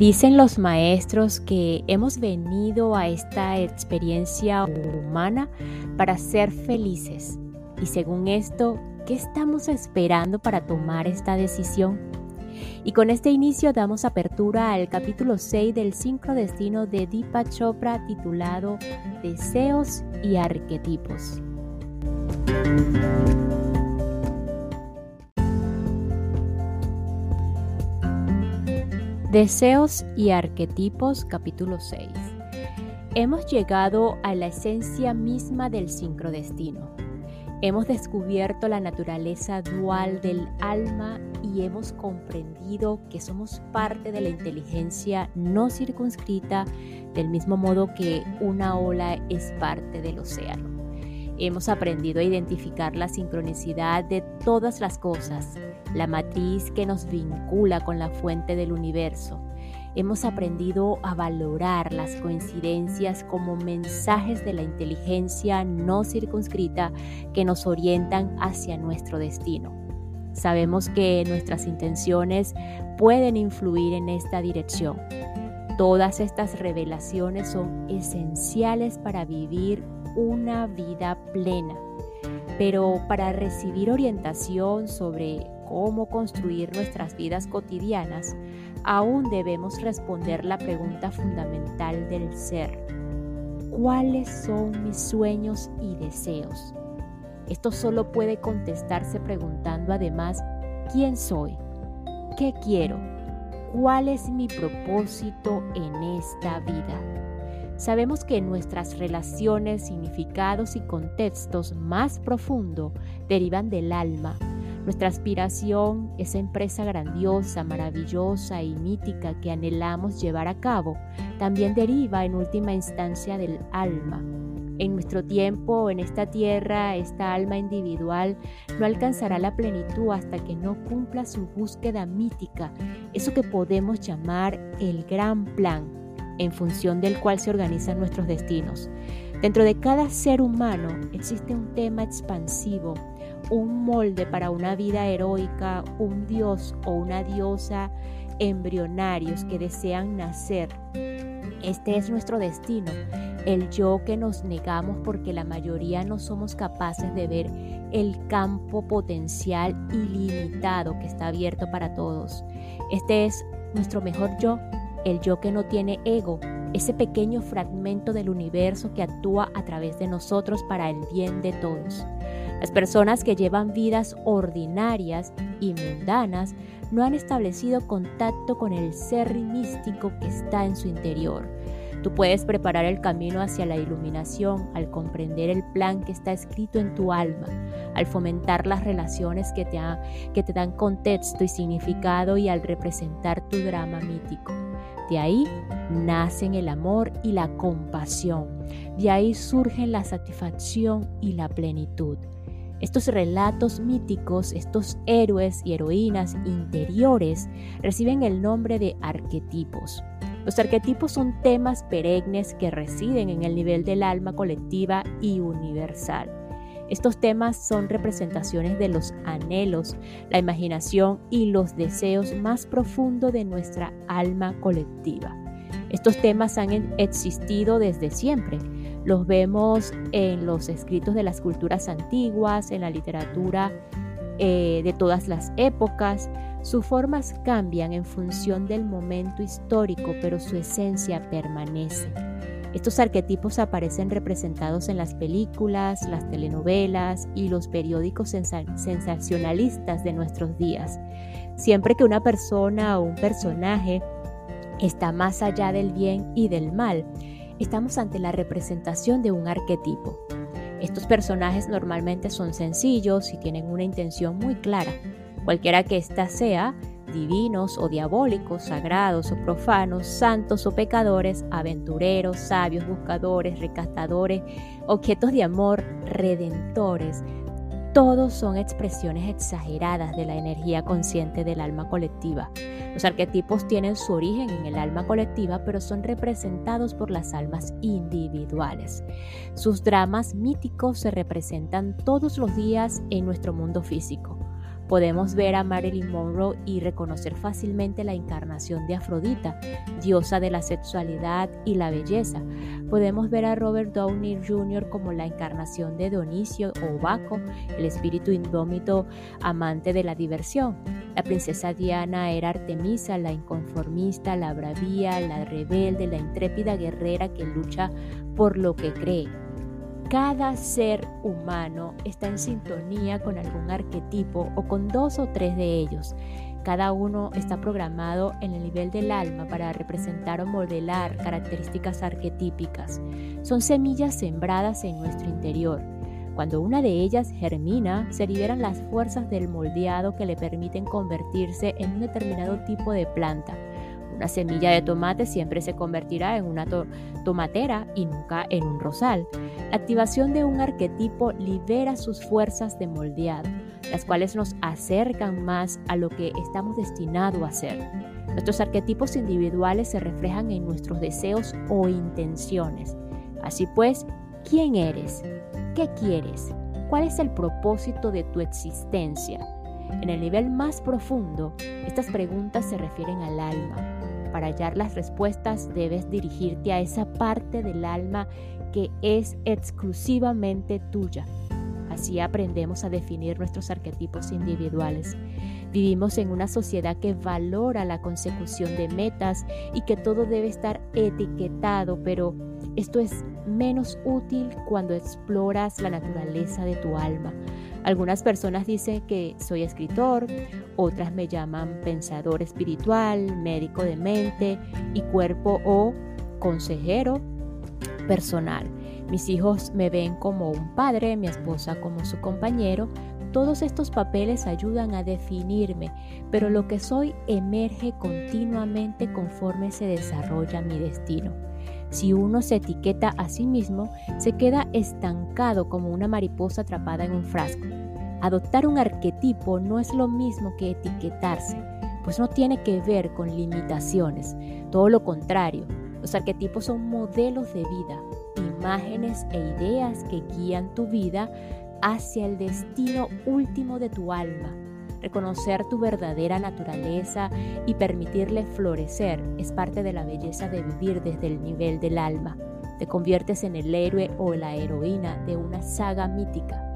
Dicen los maestros que hemos venido a esta experiencia humana para ser felices. Y según esto, ¿qué estamos esperando para tomar esta decisión? Y con este inicio damos apertura al capítulo 6 del sincrodestino de Deepa Chopra titulado Deseos y Arquetipos. Deseos y arquetipos capítulo 6. Hemos llegado a la esencia misma del sincrodestino. Hemos descubierto la naturaleza dual del alma y hemos comprendido que somos parte de la inteligencia no circunscrita del mismo modo que una ola es parte del océano. Hemos aprendido a identificar la sincronicidad de todas las cosas, la matriz que nos vincula con la fuente del universo. Hemos aprendido a valorar las coincidencias como mensajes de la inteligencia no circunscrita que nos orientan hacia nuestro destino. Sabemos que nuestras intenciones pueden influir en esta dirección. Todas estas revelaciones son esenciales para vivir una vida plena. Pero para recibir orientación sobre cómo construir nuestras vidas cotidianas, aún debemos responder la pregunta fundamental del ser. ¿Cuáles son mis sueños y deseos? Esto solo puede contestarse preguntando además, ¿quién soy? ¿Qué quiero? ¿Cuál es mi propósito en esta vida? Sabemos que nuestras relaciones, significados y contextos más profundos derivan del alma. Nuestra aspiración, esa empresa grandiosa, maravillosa y mítica que anhelamos llevar a cabo, también deriva en última instancia del alma. En nuestro tiempo, en esta tierra, esta alma individual no alcanzará la plenitud hasta que no cumpla su búsqueda mítica, eso que podemos llamar el gran plan en función del cual se organizan nuestros destinos. Dentro de cada ser humano existe un tema expansivo, un molde para una vida heroica, un dios o una diosa embrionarios que desean nacer. Este es nuestro destino, el yo que nos negamos porque la mayoría no somos capaces de ver el campo potencial ilimitado que está abierto para todos. Este es nuestro mejor yo el yo que no tiene ego, ese pequeño fragmento del universo que actúa a través de nosotros para el bien de todos. Las personas que llevan vidas ordinarias y mundanas no han establecido contacto con el ser místico que está en su interior. Tú puedes preparar el camino hacia la iluminación al comprender el plan que está escrito en tu alma, al fomentar las relaciones que te, dan contexto y significado y al representar tu drama mítico. De ahí nacen el amor y la compasión. De ahí surgen la satisfacción y la plenitud. Estos relatos míticos, estos héroes y heroínas interiores reciben el nombre de arquetipos. Los arquetipos son temas perennes que residen en el nivel del alma colectiva y universal. Estos temas son representaciones de los anhelos, la imaginación y los deseos más profundos de nuestra alma colectiva. Estos temas han existido desde siempre. Los vemos en los escritos de las culturas antiguas, en la literatura eh, de todas las épocas. Sus formas cambian en función del momento histórico, pero su esencia permanece. Estos arquetipos aparecen representados en las películas, las telenovelas y los periódicos sensacionalistas de nuestros días. Siempre que una persona o un personaje está más allá del bien y del mal, estamos ante la representación de un arquetipo. Estos personajes normalmente son sencillos y tienen una intención muy clara. Cualquiera que ésta sea, divinos o diabólicos, sagrados o profanos, santos o pecadores, aventureros, sabios, buscadores, recastadores, objetos de amor, redentores, todos son expresiones exageradas de la energía consciente del alma colectiva. Los arquetipos tienen su origen en el alma colectiva, pero son representados por las almas individuales. Sus dramas míticos se representan todos los días en nuestro mundo físico. Podemos ver a Marilyn Monroe y reconocer fácilmente la encarnación de Afrodita, diosa de la sexualidad y la belleza. Podemos ver a Robert Downey Jr. como la encarnación de Dionisio o Baco, el espíritu indómito amante de la diversión. La princesa Diana era Artemisa, la inconformista, la bravía, la rebelde, la intrépida guerrera que lucha por lo que cree cada ser humano está en sintonía con algún arquetipo o con dos o tres de ellos. Cada uno está programado en el nivel del alma para representar o modelar características arquetípicas. Son semillas sembradas en nuestro interior. Cuando una de ellas germina, se liberan las fuerzas del moldeado que le permiten convertirse en un determinado tipo de planta. Una semilla de tomate siempre se convertirá en una tomatera y nunca en un rosal. La activación de un arquetipo libera sus fuerzas de moldeado, las cuales nos acercan más a lo que estamos destinados a ser. Nuestros arquetipos individuales se reflejan en nuestros deseos o intenciones. Así pues, ¿quién eres? ¿Qué quieres? ¿Cuál es el propósito de tu existencia? En el nivel más profundo, estas preguntas se refieren al alma, para hallar las respuestas debes dirigirte a esa parte del alma que es exclusivamente tuya. Así aprendemos a definir nuestros arquetipos individuales. Vivimos en una sociedad que valora la consecución de metas y que todo debe estar etiquetado, pero esto es menos útil cuando exploras la naturaleza de tu alma. Algunas personas dicen que soy escritor, otras me llaman pensador espiritual, médico de mente y cuerpo o consejero personal. Mis hijos me ven como un padre, mi esposa como su compañero. Todos estos papeles ayudan a definirme, pero lo que soy emerge continuamente conforme se desarrolla mi destino. Si uno se etiqueta a sí mismo, se queda estancado como una mariposa atrapada en un frasco. Adoptar un arquetipo no es lo mismo que etiquetarse, pues no tiene que ver con limitaciones. Todo lo contrario, los arquetipos son modelos de vida, imágenes e ideas que guían tu vida hacia el destino último de tu alma Reconocer tu verdadera naturaleza y permitirle florecer es parte de la belleza de vivir desde el nivel del alma. Te conviertes en el héroe o la heroína de una saga mítica.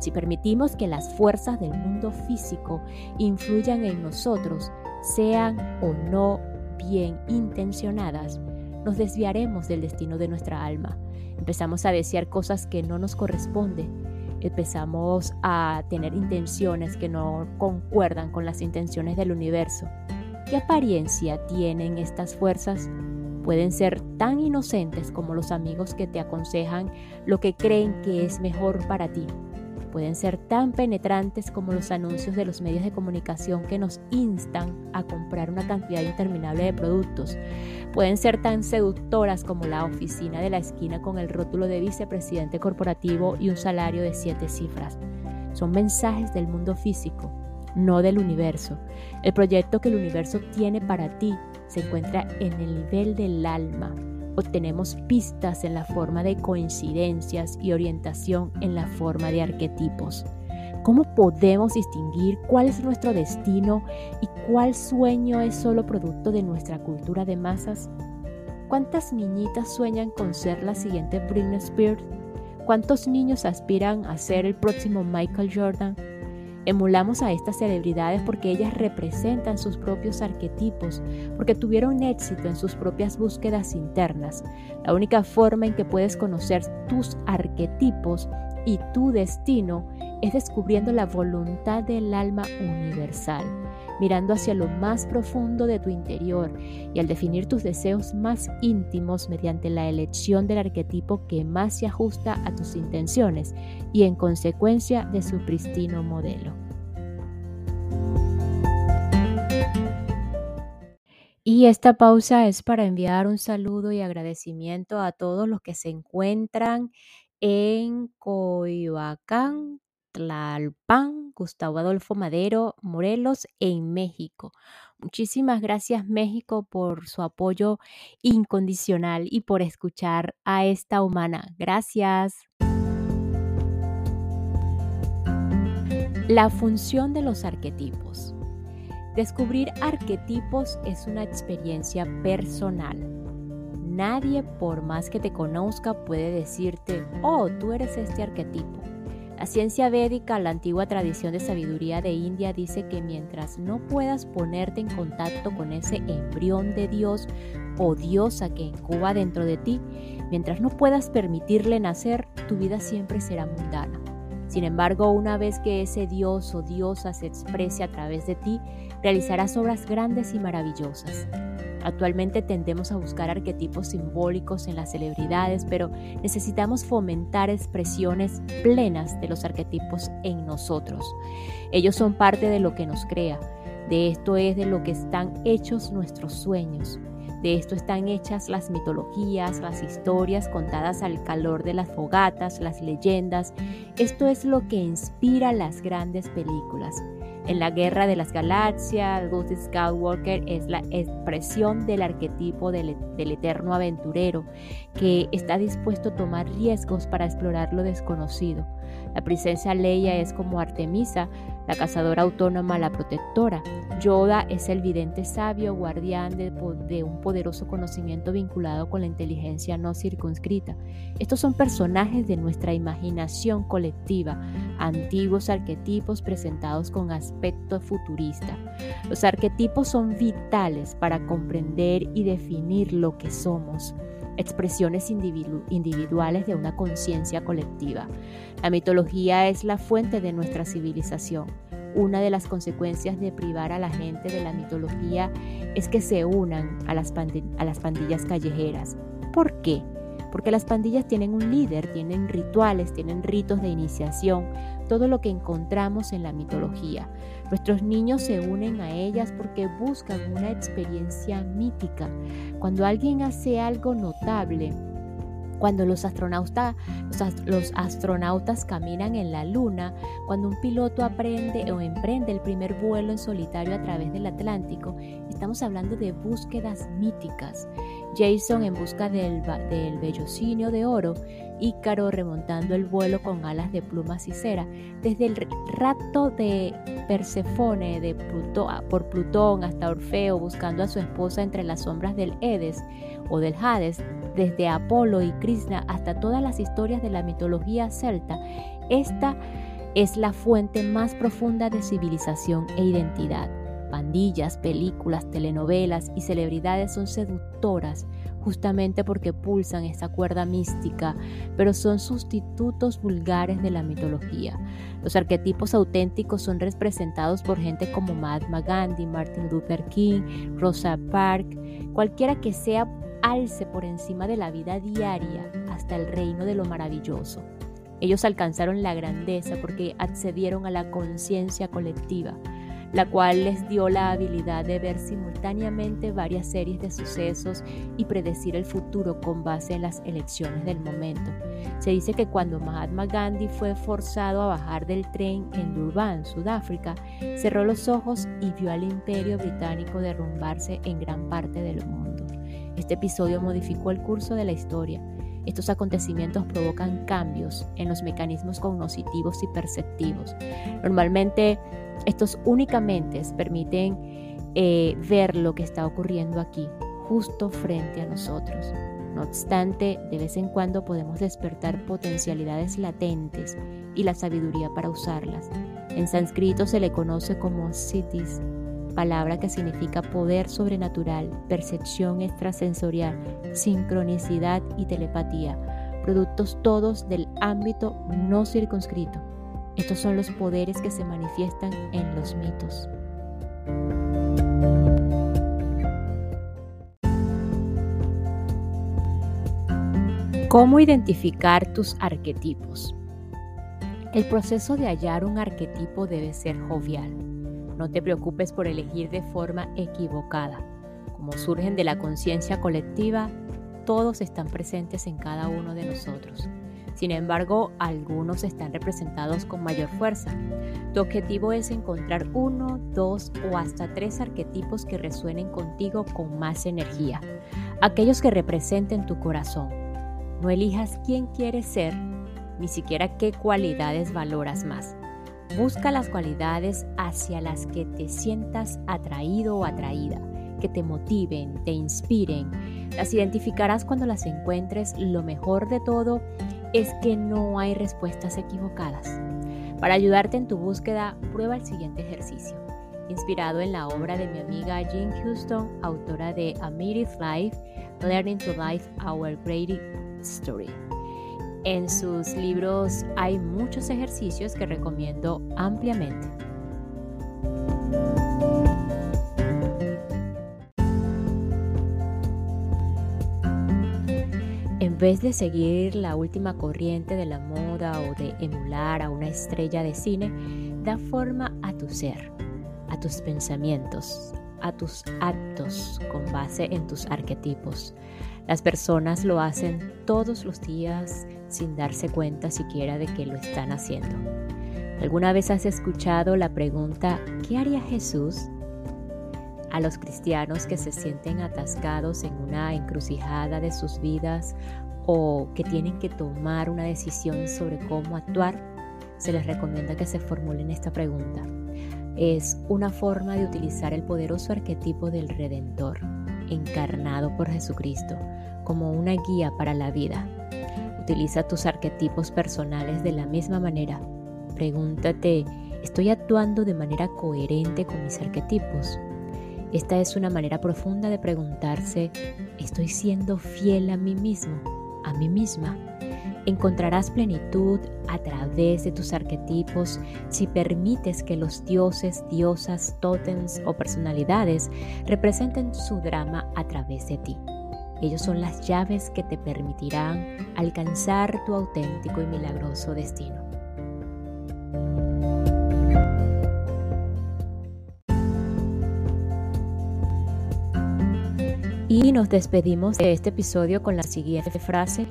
Si permitimos que las fuerzas del mundo físico influyan en nosotros, sean o no bien intencionadas, nos desviaremos del destino de nuestra alma. Empezamos a desear cosas que no nos corresponden empezamos a tener intenciones que no concuerdan con las intenciones del universo. ¿Qué apariencia tienen estas fuerzas? Pueden ser tan inocentes como los amigos que te aconsejan lo que creen que es mejor para ti pueden ser tan penetrantes como los anuncios de los medios de comunicación que nos instan a comprar una cantidad interminable de productos. Pueden ser tan seductoras como la oficina de la esquina con el rótulo de vicepresidente corporativo y un salario de siete cifras. Son mensajes del mundo físico, no del universo. El proyecto que el universo tiene para ti se encuentra en el nivel del alma, obtenemos pistas en la forma de coincidencias y orientación en la forma de arquetipos. ¿Cómo podemos distinguir cuál es nuestro destino y cuál sueño es solo producto de nuestra cultura de masas? ¿Cuántas niñitas sueñan con ser la siguiente Britney Spears? ¿Cuántos niños aspiran a ser el próximo Michael Jordan? Emulamos a estas celebridades porque ellas representan sus propios arquetipos, porque tuvieron éxito en sus propias búsquedas internas. La única forma en que puedes conocer tus arquetipos y tu destino es descubriendo la voluntad del alma universal, mirando hacia lo más profundo de tu interior y al definir tus deseos más íntimos mediante la elección del arquetipo que más se ajusta a tus intenciones y en consecuencia de su pristino modelo. Y esta pausa es para enviar un saludo y agradecimiento a todos los que se encuentran en Coyoacán, Tlalpan, Gustavo Adolfo Madero, Morelos, en México. Muchísimas gracias México por su apoyo incondicional y por escuchar a esta humana. Gracias. La función de los arquetipos. Descubrir arquetipos es una experiencia personal. Nadie, por más que te conozca, puede decirte, oh, tú eres este arquetipo. La ciencia védica, la antigua tradición de sabiduría de India, dice que mientras no puedas ponerte en contacto con ese embrión de Dios o diosa que incuba dentro de ti, mientras no puedas permitirle nacer, tu vida siempre será mundana. Sin embargo, una vez que ese Dios o diosa se exprese a través de ti, realizarás obras grandes y maravillosas. Actualmente tendemos a buscar arquetipos simbólicos en las celebridades, pero necesitamos fomentar expresiones plenas de los arquetipos en nosotros. Ellos son parte de lo que nos crea. De esto es de lo que están hechos nuestros sueños. De esto están hechas las mitologías, las historias contadas al calor de las fogatas, las leyendas. Esto es lo que inspira las grandes películas. En la Guerra de las Galaxias, Luke Skywalker es la expresión del arquetipo del, del, eterno aventurero que está dispuesto a tomar riesgos para explorar lo desconocido. La princesa Leia es como Artemisa, la cazadora autónoma, la protectora. Yoda es el vidente sabio, guardián de, de, un poderoso conocimiento vinculado con la inteligencia no circunscrita. Estos son personajes de nuestra imaginación colectiva, antiguos arquetipos presentados con aspecto futurista. Los arquetipos son vitales para comprender y definir lo que somos expresiones individuales de una conciencia colectiva. La mitología es la fuente de nuestra civilización. Una de las consecuencias de privar a la gente de la mitología es que se unan a las, pandillas callejeras. ¿Por qué? Porque las pandillas tienen un líder, tienen rituales, tienen ritos de iniciación, todo lo que encontramos en la mitología. Nuestros niños se unen a ellas porque buscan una experiencia mítica. Cuando alguien hace algo notable, cuando los los, astronautas caminan en la Luna, cuando un piloto aprende o emprende el primer vuelo en solitario a través del Atlántico, estamos hablando de búsquedas míticas. Jason en busca del, del vellocinio de oro, Ícaro remontando el vuelo con alas de plumas y cera, desde el rato de Persefone de por Plutón hasta Orfeo buscando a su esposa entre las sombras del Edes o del Hades, desde Apolo y Krishna hasta todas las historias de la mitología celta, esta es la fuente más profunda de civilización e identidad. Pandillas, películas, telenovelas y celebridades son seductoras justamente porque pulsan esta cuerda mística, pero son sustitutos vulgares de la mitología. Los arquetipos auténticos son representados por gente como Mahatma Gandhi, Martin Luther King, Rosa Parks, cualquiera que sea alce por encima de la vida diaria hasta el reino de lo maravilloso. Ellos alcanzaron la grandeza porque accedieron a la conciencia colectiva la cual les dio la habilidad de ver simultáneamente varias series de sucesos y predecir el futuro con base en las elecciones del momento. Se dice que cuando Mahatma Gandhi fue forzado a bajar del tren en Durban, Sudáfrica, cerró los ojos y vio al imperio británico derrumbarse en gran parte del mundo. Este episodio modificó el curso de la historia estos acontecimientos provocan cambios en los mecanismos cognitivos y perceptivos. Normalmente estos únicamente permiten eh, ver lo que está ocurriendo aquí, justo frente a nosotros. No obstante, de vez en cuando podemos despertar potencialidades latentes y la sabiduría para usarlas. En sánscrito se le conoce como siddhis, palabra que significa poder sobrenatural, percepción extrasensorial, sincronicidad y telepatía, productos todos del ámbito no circunscrito. Estos son los poderes que se manifiestan en los mitos. ¿Cómo identificar tus arquetipos? El proceso de hallar un arquetipo debe ser jovial. No te preocupes por elegir de forma equivocada. Como surgen de la conciencia colectiva, todos están presentes en cada uno de nosotros. Sin embargo, algunos están representados con mayor fuerza. Tu objetivo es encontrar uno, dos o hasta tres arquetipos que resuenen contigo con más energía, aquellos que representen tu corazón. No elijas quién quieres ser, ni siquiera qué cualidades valoras más. Busca las cualidades hacia las que te sientas atraído o atraída, que te motiven, te inspiren. Las identificarás cuando las encuentres. Lo mejor de todo es que no hay respuestas equivocadas. Para ayudarte en tu búsqueda, prueba el siguiente ejercicio, inspirado en la obra de mi amiga Jean Houston, autora de A Life, Learning to Life Our Great Story. En sus libros hay muchos ejercicios que recomiendo ampliamente. En vez de seguir la última corriente de la moda o de emular a una estrella de cine, da forma a tu ser, a tus pensamientos, a tus actos con base en tus arquetipos. Las personas lo hacen todos los días sin darse cuenta siquiera de que lo están haciendo. ¿Alguna vez has escuchado la pregunta ¿qué haría Jesús? a los cristianos que se sienten atascados en una encrucijada de sus vidas o que tienen que tomar una decisión sobre cómo actuar, se les recomienda que se formulen esta pregunta. Es una forma de utilizar el poderoso arquetipo del Redentor, encarnado por Jesucristo, como una guía para la vida. Utiliza tus arquetipos personales de la misma manera. Pregúntate, ¿estoy actuando de manera coherente con mis arquetipos? Esta es una manera profunda de preguntarse, ¿estoy siendo fiel a mí mismo, a mí misma? Encontrarás plenitud a través de tus arquetipos si permites que los dioses, diosas, tótems o personalidades representen su drama a través de ti. Ellos son las llaves que te permitirán alcanzar tu auténtico y milagroso destino. Y nos despedimos de este episodio con la siguiente frase.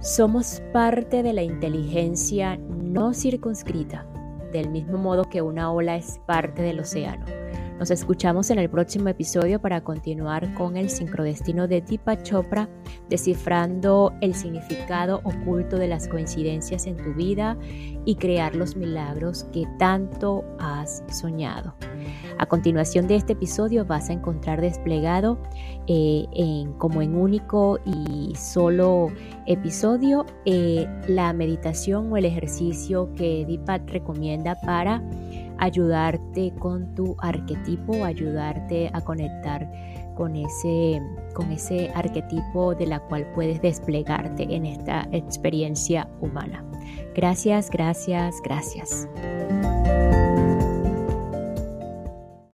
Somos parte de la inteligencia no circunscrita, del mismo modo que una ola es parte del océano. Nos escuchamos en el próximo episodio para continuar con el sincrodestino de Deepak Chopra, descifrando el significado oculto de las coincidencias en tu vida y crear los milagros que tanto has soñado. A continuación de este episodio vas a encontrar desplegado eh, como en único y solo episodio eh, la meditación o el ejercicio que Deepak recomienda para ayudarte con tu arquetipo, ayudarte a conectar con ese, con ese arquetipo de la cual puedes desplegarte en esta experiencia humana. Gracias, gracias, gracias.